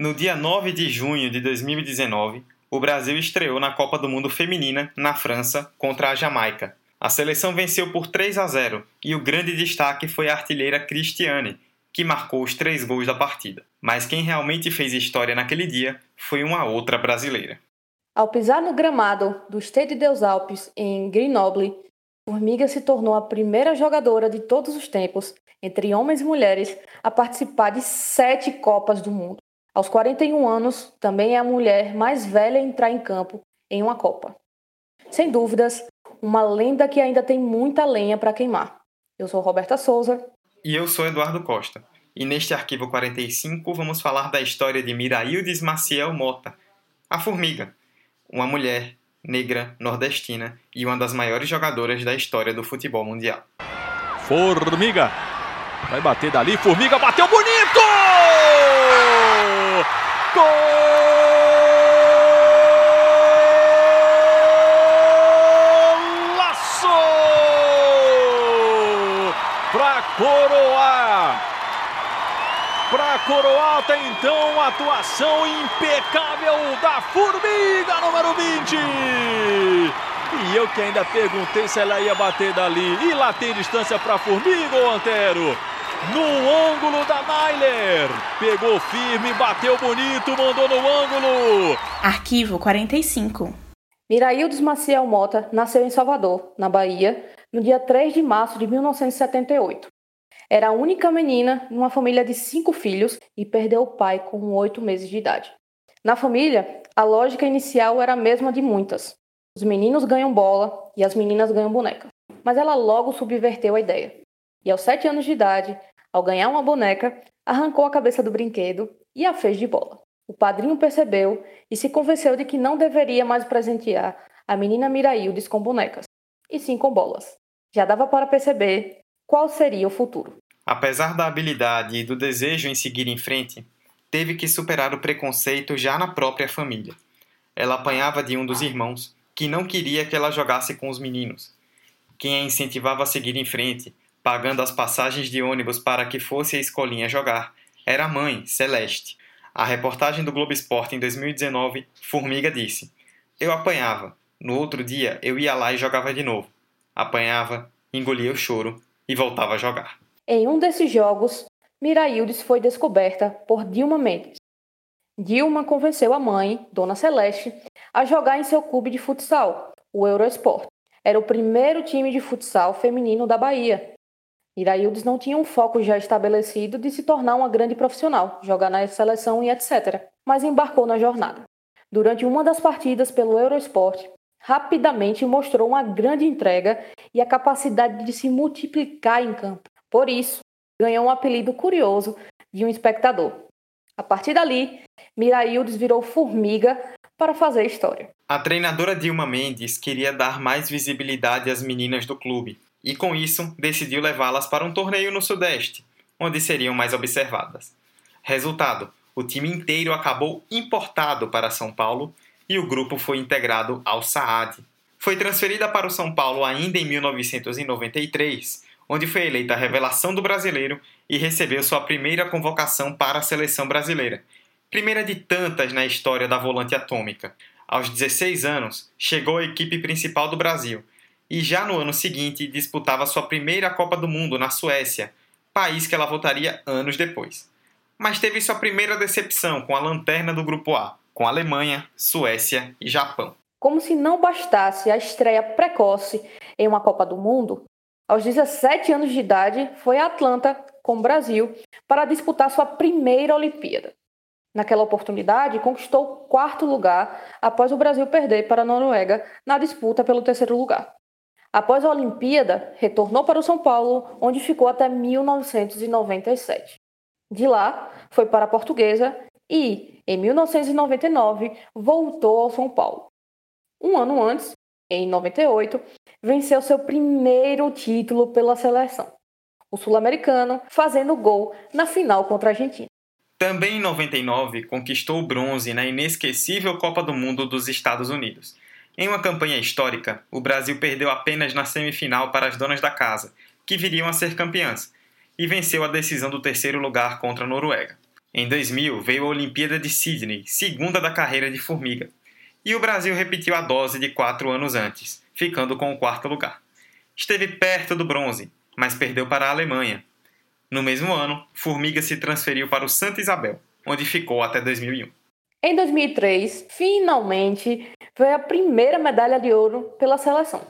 No dia 9 de junho de 2019, o Brasil estreou na Copa do Mundo Feminina, na França, contra a Jamaica. A seleção venceu por 3 a 0 e o grande destaque foi a artilheira Cristiane, que marcou os três gols da partida. Mas quem realmente fez história naquele dia foi uma outra brasileira. Ao pisar no gramado do Stade des Alpes, em Grenoble, Formiga se tornou a primeira jogadora de todos os tempos, entre homens e mulheres, a participar de sete Copas do Mundo. Aos 41 anos, também é a mulher mais velha a entrar em campo em uma Copa. Sem dúvidas, uma lenda que ainda tem muita lenha para queimar. Eu sou Roberta Souza. E eu sou Eduardo Costa. E neste arquivo 45 vamos falar da história de Miraildes Maciel Mota, a Formiga, uma mulher negra nordestina e uma das maiores jogadoras da história do futebol mundial. Formiga vai bater dali, Formiga bateu bonito! Golaço! Pra coroar para coroar até então a atuação impecável da Formiga número 20. E eu que ainda perguntei se ela ia bater dali. E lá tem distância para Formiga ou Antero? No ângulo da Nailer. Pegou firme, bateu bonito, mandou no ângulo. Arquivo 45. Miraildes Maciel Mota nasceu em Salvador, na Bahia, no dia 3 de março de 1978. Era a única menina numa família de cinco filhos e perdeu o pai com oito meses de idade. Na família, a lógica inicial era a mesma de muitas. Os meninos ganham bola e as meninas ganham boneca. Mas ela logo subverteu a ideia. E aos sete anos de idade, ao ganhar uma boneca, arrancou a cabeça do brinquedo e a fez de bola. O padrinho percebeu e se convenceu de que não deveria mais presentear a menina Miraildes com bonecas, e sim com bolas. Já dava para perceber qual seria o futuro. Apesar da habilidade e do desejo em seguir em frente, teve que superar o preconceito já na própria família. Ela apanhava de um dos irmãos, que não queria que ela jogasse com os meninos. Quem a incentivava a seguir em frente, pagando as passagens de ônibus para que fosse a escolinha jogar, era a mãe, Celeste. A reportagem do Globo Esporte em 2019, Formiga disse: Eu apanhava. No outro dia eu ia lá e jogava de novo. Apanhava, engolia o choro e voltava a jogar. Em um desses jogos, Miraildes foi descoberta por Dilma Mendes. Dilma convenceu a mãe, Dona Celeste, a jogar em seu clube de futsal, o Eurosport. Era o primeiro time de futsal feminino da Bahia. Miraildes não tinha um foco já estabelecido de se tornar uma grande profissional, jogar na seleção e etc., mas embarcou na jornada. Durante uma das partidas pelo Eurosport, rapidamente mostrou uma grande entrega e a capacidade de se multiplicar em campo. Por isso, ganhou um apelido curioso de um espectador. A partir dali, Miraildes virou formiga para fazer história. A treinadora Dilma Mendes queria dar mais visibilidade às meninas do clube e, com isso, decidiu levá-las para um torneio no Sudeste, onde seriam mais observadas. Resultado: o time inteiro acabou importado para São Paulo e o grupo foi integrado ao Saad. Foi transferida para o São Paulo ainda em 1993, onde foi eleita a revelação do brasileiro e recebeu sua primeira convocação para a seleção brasileira, primeira de tantas na história da volante atômica. Aos 16 anos, chegou à equipe principal do Brasil e já no ano seguinte disputava sua primeira Copa do Mundo na Suécia, país que ela voltaria anos depois. Mas teve sua primeira decepção com a lanterna do Grupo A, com Alemanha, Suécia e Japão. Como se não bastasse a estreia precoce em uma Copa do Mundo, aos 17 anos de idade foi a Atlanta, com o Brasil, para disputar sua primeira Olimpíada. Naquela oportunidade, conquistou o quarto lugar após o Brasil perder para a Noruega na disputa pelo terceiro lugar. Após a Olimpíada, retornou para o São Paulo, onde ficou até 1997. De lá, foi para a Portuguesa e, em 1999, voltou ao São Paulo. Um ano antes, em 98, venceu seu primeiro título pela seleção, o sul-americano, fazendo gol na final contra a Argentina. Também em 99, conquistou o bronze na inesquecível Copa do Mundo dos Estados Unidos. Em uma campanha histórica, o Brasil perdeu apenas na semifinal para as donas da casa, que viriam a ser campeãs, e venceu a decisão do terceiro lugar contra a Noruega. Em 2000 veio a Olimpíada de Sydney, segunda da carreira de Formiga, e o Brasil repetiu a dose de quatro anos antes, ficando com o quarto lugar. Esteve perto do bronze, mas perdeu para a Alemanha. No mesmo ano, Formiga se transferiu para o Santa Isabel, onde ficou até 2001. Em 2003, finalmente, veio a primeira medalha de ouro pela seleção.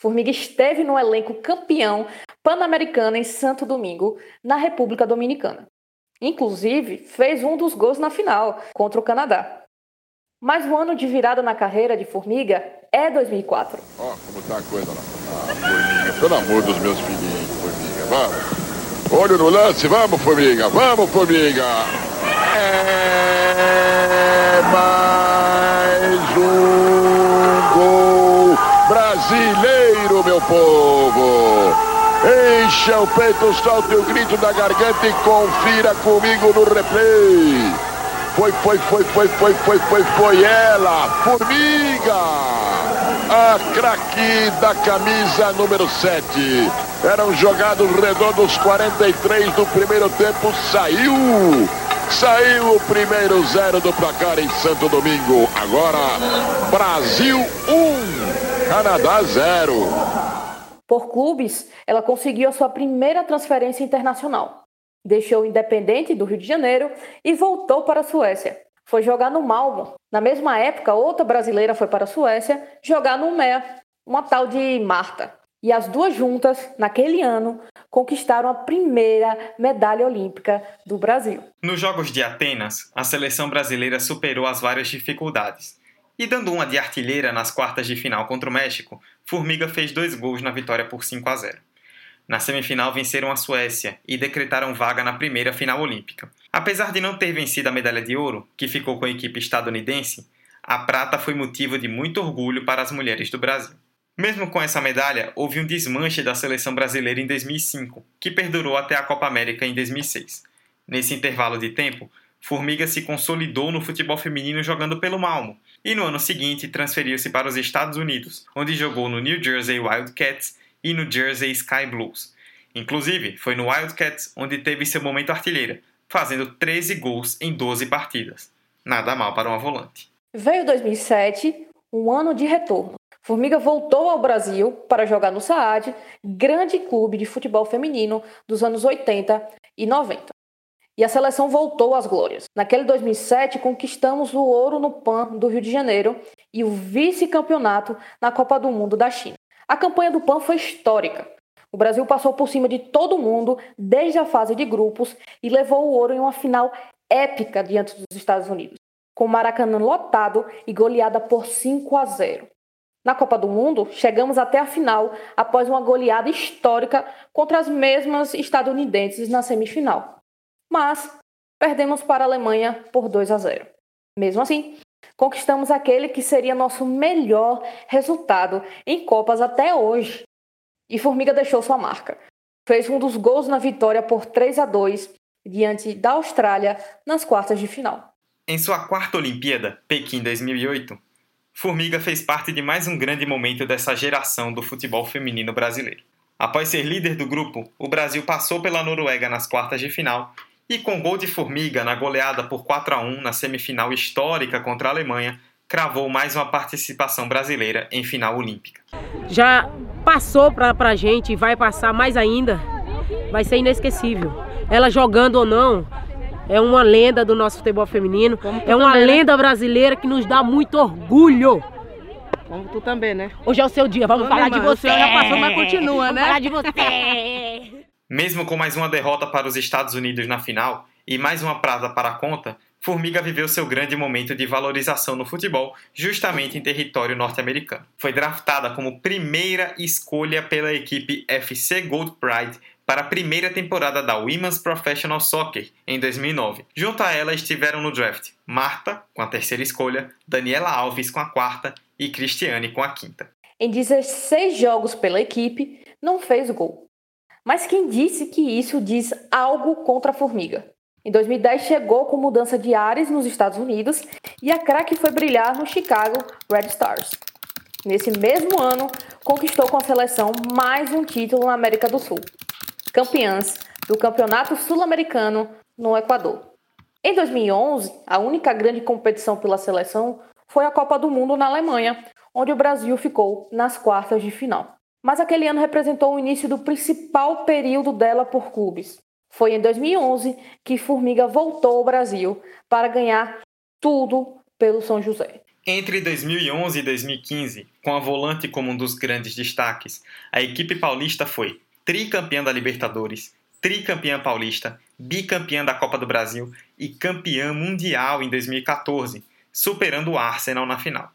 Formiga esteve no elenco campeão pan-americano em Santo Domingo, na República Dominicana. Inclusive, fez um dos gols na final, contra o Canadá. Mas o ano de virada na carreira de Formiga é 2004. Ó, oh, como tá a coisa lá. Ah, Formiga, pelo amor dos meus filhinhos, Formiga, vamos. Olho no lance, vamos, Formiga, vamos, Formiga. É mais um gol brasileiro, meu povo. Encha o peito, solte o grito da garganta e confira comigo no replay. Foi, foi, foi, foi, foi, foi, foi, foi ela, Formiga, a craque da camisa número 7. Eram jogados redondos 43 do primeiro tempo, saiu. Saiu o primeiro zero do placar em Santo Domingo. Agora, Brasil 1, Canadá 0. Por clubes, ela conseguiu a sua primeira transferência internacional deixou o Independente do Rio de Janeiro e voltou para a Suécia. Foi jogar no Malmo. Na mesma época, outra brasileira foi para a Suécia jogar no MEA, uma tal de Marta. E as duas juntas, naquele ano, conquistaram a primeira medalha olímpica do Brasil. Nos Jogos de Atenas, a seleção brasileira superou as várias dificuldades. E dando uma de artilheira nas quartas de final contra o México, Formiga fez dois gols na vitória por 5 a 0. Na semifinal venceram a Suécia e decretaram vaga na primeira final olímpica. Apesar de não ter vencido a medalha de ouro, que ficou com a equipe estadunidense, a prata foi motivo de muito orgulho para as mulheres do Brasil. Mesmo com essa medalha, houve um desmanche da seleção brasileira em 2005, que perdurou até a Copa América em 2006. Nesse intervalo de tempo, Formiga se consolidou no futebol feminino jogando pelo Malmo, e no ano seguinte transferiu-se para os Estados Unidos, onde jogou no New Jersey Wildcats e no Jersey Sky Blues. Inclusive, foi no Wildcats onde teve seu momento artilheira, fazendo 13 gols em 12 partidas. Nada mal para uma volante. Veio 2007, um ano de retorno. Formiga voltou ao Brasil para jogar no Saad, grande clube de futebol feminino dos anos 80 e 90. E a seleção voltou às glórias. Naquele 2007, conquistamos o ouro no PAN do Rio de Janeiro e o vice-campeonato na Copa do Mundo da China. A campanha do PAN foi histórica. O Brasil passou por cima de todo mundo desde a fase de grupos e levou o ouro em uma final épica diante dos Estados Unidos, com o Maracanã lotado e goleada por 5 a 0. Na Copa do Mundo, chegamos até a final após uma goleada histórica contra as mesmas estadunidenses na semifinal. Mas perdemos para a Alemanha por 2 a 0. Mesmo assim, Conquistamos aquele que seria nosso melhor resultado em Copas até hoje. E Formiga deixou sua marca. Fez um dos gols na vitória por 3 a 2 diante da Austrália nas quartas de final. Em sua quarta Olimpíada, Pequim 2008, Formiga fez parte de mais um grande momento dessa geração do futebol feminino brasileiro. Após ser líder do grupo, o Brasil passou pela Noruega nas quartas de final e com gol de Formiga na goleada por 4 a 1 na semifinal histórica contra a Alemanha, cravou mais uma participação brasileira em final olímpica. Já passou para a gente e vai passar mais ainda, vai ser inesquecível. Ela jogando ou não, é uma lenda do nosso futebol feminino, é uma também, né? lenda né? brasileira que nos dá muito orgulho. Como tu também, né? Hoje é o seu dia, vamos falar de você. já passou, mas continua, vamos né? falar de você. Mesmo com mais uma derrota para os Estados Unidos na final e mais uma prata para a conta, Formiga viveu seu grande momento de valorização no futebol justamente em território norte-americano. Foi draftada como primeira escolha pela equipe FC Gold Pride para a primeira temporada da Women's Professional Soccer em 2009. Junto a ela estiveram no draft Marta, com a terceira escolha, Daniela Alves com a quarta e Cristiane com a quinta. Em 16 jogos pela equipe, não fez gol. Mas quem disse que isso diz algo contra a formiga? Em 2010 chegou com mudança de ares nos Estados Unidos e a craque foi brilhar no Chicago Red Stars. Nesse mesmo ano, conquistou com a seleção mais um título na América do Sul, campeãs do Campeonato Sul-Americano no Equador. Em 2011, a única grande competição pela seleção foi a Copa do Mundo na Alemanha, onde o Brasil ficou nas quartas de final. Mas aquele ano representou o início do principal período dela por clubes. Foi em 2011 que Formiga voltou ao Brasil para ganhar tudo pelo São José. Entre 2011 e 2015, com a volante como um dos grandes destaques, a equipe paulista foi tricampeã da Libertadores, tricampeã paulista, bicampeã da Copa do Brasil e campeã mundial em 2014, superando o Arsenal na final.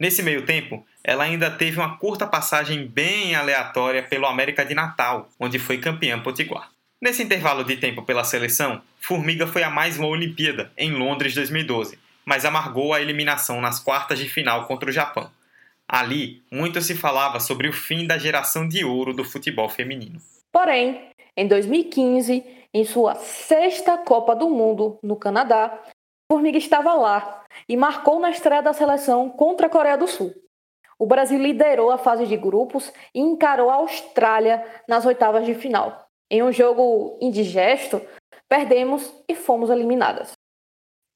Nesse meio tempo, ela ainda teve uma curta passagem bem aleatória pelo América de Natal, onde foi campeã potiguar. Nesse intervalo de tempo pela seleção, Formiga foi a mais uma Olimpíada, em Londres 2012, mas amargou a eliminação nas quartas de final contra o Japão. Ali, muito se falava sobre o fim da geração de ouro do futebol feminino. Porém, em 2015, em sua sexta Copa do Mundo no Canadá, Formiga estava lá e marcou na estreia da seleção contra a Coreia do Sul. O Brasil liderou a fase de grupos e encarou a Austrália nas oitavas de final. Em um jogo indigesto, perdemos e fomos eliminadas.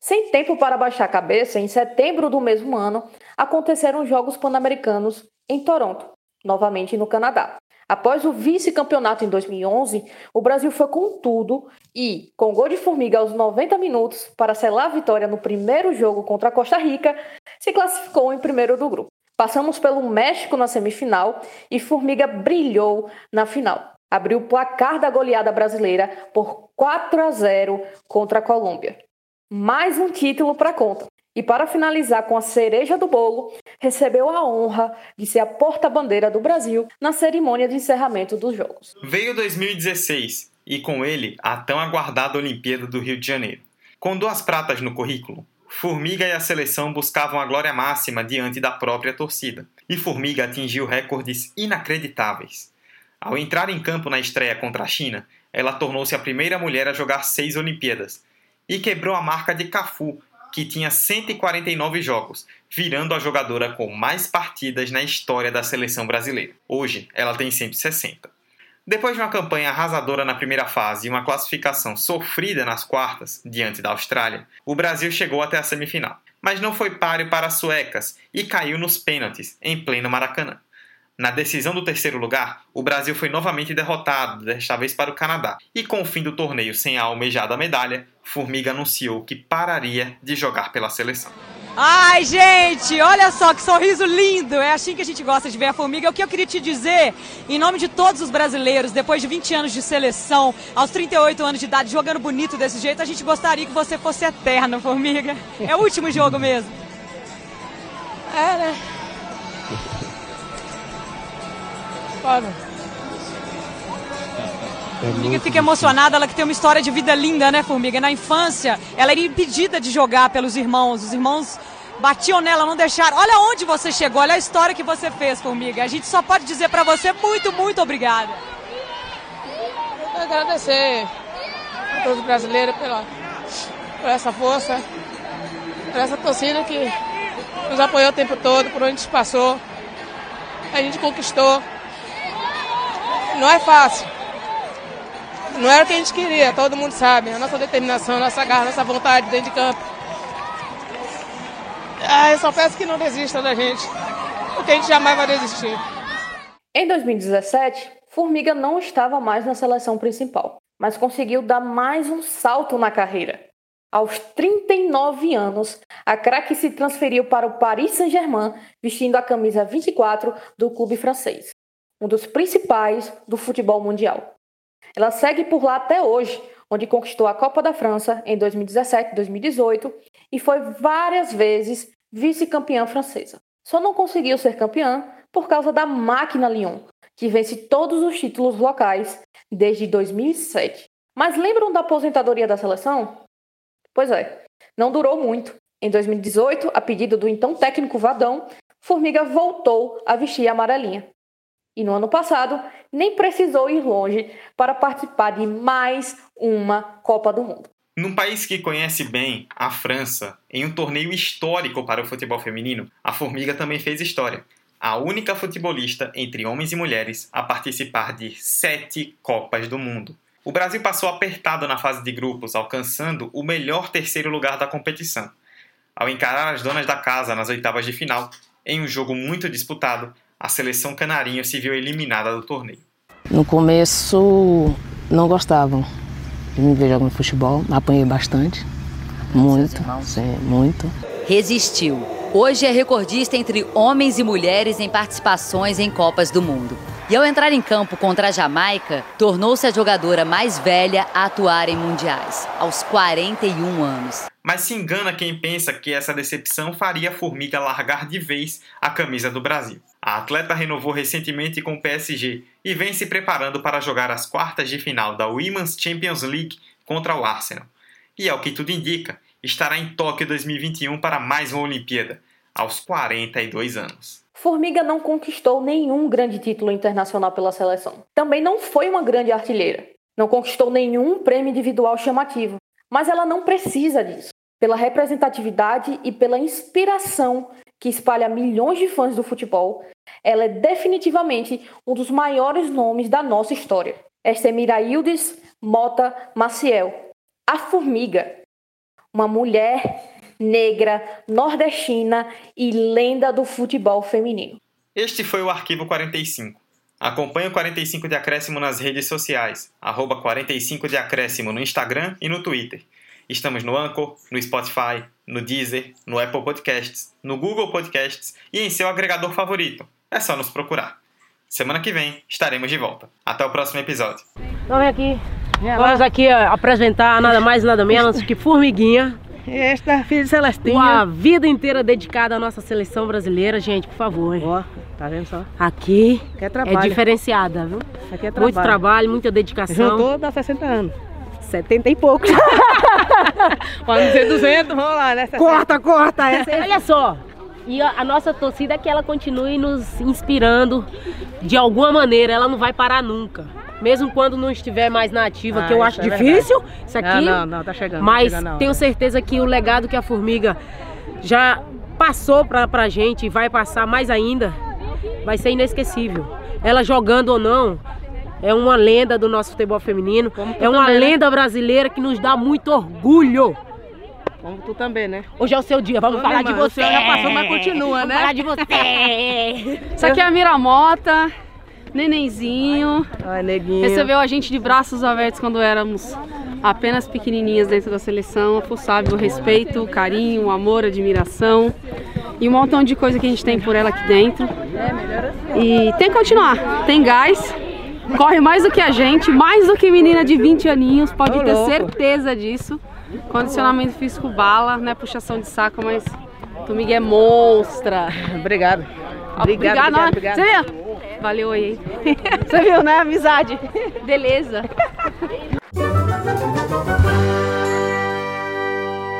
Sem tempo para baixar a cabeça, em setembro do mesmo ano, aconteceram os Jogos Pan-Americanos em Toronto, novamente no Canadá. Após o vice-campeonato em 2011, o Brasil foi com tudo e, com gol de formiga aos 90 minutos para selar a vitória no primeiro jogo contra a Costa Rica, se classificou em primeiro do grupo. Passamos pelo México na semifinal e Formiga brilhou na final. Abriu o placar da goleada brasileira por 4 a 0 contra a Colômbia. Mais um título para conta. E para finalizar com a cereja do bolo, recebeu a honra de ser a porta-bandeira do Brasil na cerimônia de encerramento dos Jogos. Veio 2016 e com ele a tão aguardada Olimpíada do Rio de Janeiro. Com duas pratas no currículo, Formiga e a seleção buscavam a glória máxima diante da própria torcida, e Formiga atingiu recordes inacreditáveis. Ao entrar em campo na estreia contra a China, ela tornou-se a primeira mulher a jogar seis Olimpíadas e quebrou a marca de Cafu que tinha 149 jogos, virando a jogadora com mais partidas na história da seleção brasileira. Hoje, ela tem 160. Depois de uma campanha arrasadora na primeira fase e uma classificação sofrida nas quartas, diante da Austrália, o Brasil chegou até a semifinal. Mas não foi páreo para as suecas e caiu nos pênaltis, em pleno Maracanã. Na decisão do terceiro lugar, o Brasil foi novamente derrotado, desta vez para o Canadá. E com o fim do torneio sem a almejada medalha, Formiga anunciou que pararia de jogar pela seleção. Ai, gente, olha só que sorriso lindo! É assim que a gente gosta de ver a Formiga. O que eu queria te dizer, em nome de todos os brasileiros, depois de 20 anos de seleção, aos 38 anos de idade, jogando bonito desse jeito, a gente gostaria que você fosse eterna, Formiga. É o último jogo mesmo. É, né? Foda. Formiga fica emocionada, ela que tem uma história de vida linda, né, Formiga? Na infância, ela era impedida de jogar pelos irmãos. Os irmãos batiam nela, não deixaram. Olha onde você chegou, olha a história que você fez, Formiga. A gente só pode dizer para você muito, muito obrigada. Eu quero agradecer a todos os brasileiros pela, por essa força, por essa torcida que nos apoiou o tempo todo, por onde a gente passou. A gente conquistou. Não é fácil. Não era o que a gente queria, todo mundo sabe. A nossa determinação, a nossa garra, a nossa vontade dentro de campo. Ah, eu só peço que não desista da gente, porque a gente jamais vai desistir. Em 2017, Formiga não estava mais na seleção principal, mas conseguiu dar mais um salto na carreira. Aos 39 anos, a craque se transferiu para o Paris Saint-Germain, vestindo a camisa 24 do clube francês, um dos principais do futebol mundial. Ela segue por lá até hoje, onde conquistou a Copa da França em 2017 e 2018 e foi várias vezes vice-campeã francesa. Só não conseguiu ser campeã por causa da máquina Lyon, que vence todos os títulos locais desde 2007. Mas lembram da aposentadoria da seleção? Pois é, não durou muito. Em 2018, a pedido do então técnico Vadão, Formiga voltou a vestir a amarelinha. E no ano passado, nem precisou ir longe para participar de mais uma Copa do Mundo. Num país que conhece bem, a França, em um torneio histórico para o futebol feminino, a Formiga também fez história. A única futebolista entre homens e mulheres a participar de sete Copas do Mundo. O Brasil passou apertado na fase de grupos, alcançando o melhor terceiro lugar da competição. Ao encarar as donas da casa nas oitavas de final, em um jogo muito disputado, a seleção canarinho se viu eliminada do torneio. No começo não gostavam de me ver jogando futebol, apanhei bastante, muito, sim, muito. Resistiu. Hoje é recordista entre homens e mulheres em participações em Copas do Mundo. E ao entrar em campo contra a Jamaica, tornou-se a jogadora mais velha a atuar em mundiais, aos 41 anos. Mas se engana quem pensa que essa decepção faria a Formiga largar de vez a camisa do Brasil. A atleta renovou recentemente com o PSG e vem se preparando para jogar as quartas de final da Women's Champions League contra o Arsenal. E ao que tudo indica, estará em Tóquio 2021 para mais uma Olimpíada, aos 42 anos. Formiga não conquistou nenhum grande título internacional pela seleção. Também não foi uma grande artilheira. Não conquistou nenhum prêmio individual chamativo. Mas ela não precisa disso. Pela representatividade e pela inspiração que espalha milhões de fãs do futebol, ela é definitivamente um dos maiores nomes da nossa história. Esta é Miraildes Mota Maciel, a Formiga, uma mulher negra, nordestina e lenda do futebol feminino. Este foi o Arquivo 45. Acompanhe o 45 de Acréscimo nas redes sociais, arroba 45 de Acréscimo no Instagram e no Twitter. Estamos no Anchor, no Spotify, no Deezer, no Apple Podcasts, no Google Podcasts e em seu agregador favorito. É só nos procurar. Semana que vem estaremos de volta. Até o próximo episódio. Vamos aqui. Vamos aqui apresentar nada mais nada menos que Formiguinha, esta filha de Celestinha. Uma vida inteira dedicada à nossa seleção brasileira, gente, por favor. Hein? Ó, tá vendo só? Aqui é, é, diferenciada, viu? Aqui é trabalho. Muito trabalho, muita dedicação. Juntou dá 60 anos. 70 e poucos. Pode dizer 200, vamos lá, né? 60. Corta, corta. Essa é... Olha só, e a, a, nossa torcida é que ela continue nos inspirando de alguma maneira, ela não vai parar nunca mesmo quando não estiver mais na ativa, ah, que eu acho é difícil. Verdade. Isso aqui. Não, não, não, tá chegando. Mas tá chegando tenho certeza que o legado que a Formiga já passou pra, pra gente e vai passar mais ainda, vai ser inesquecível. Ela jogando ou não, é uma lenda do nosso futebol feminino. É uma também, né? lenda né? brasileira que nos dá muito orgulho. Como tu também, né? Hoje é o seu dia, vamos falar de você. já passou, mas continua, vamos né? falar de você. Isso aqui é a Miramota nenenzinho. Ai, neguinho. Recebeu a gente de braços abertos quando éramos apenas pequenininhas dentro da seleção. A sabe o respeito, o carinho, o amor, a admiração e um montão de coisa que a gente tem por ela aqui dentro. E tem que continuar, tem gás. Corre mais do que a gente, mais do que menina de 20 aninhos, pode ter certeza disso. Condicionamento físico bala, não é puxação de saco, mas tu Miguel é monstra. Obrigado. Obrigado, obrigado, obrigado. Você viu? Valeu aí. Você viu, né? Amizade. Beleza.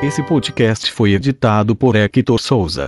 Esse podcast foi editado por Hector Souza.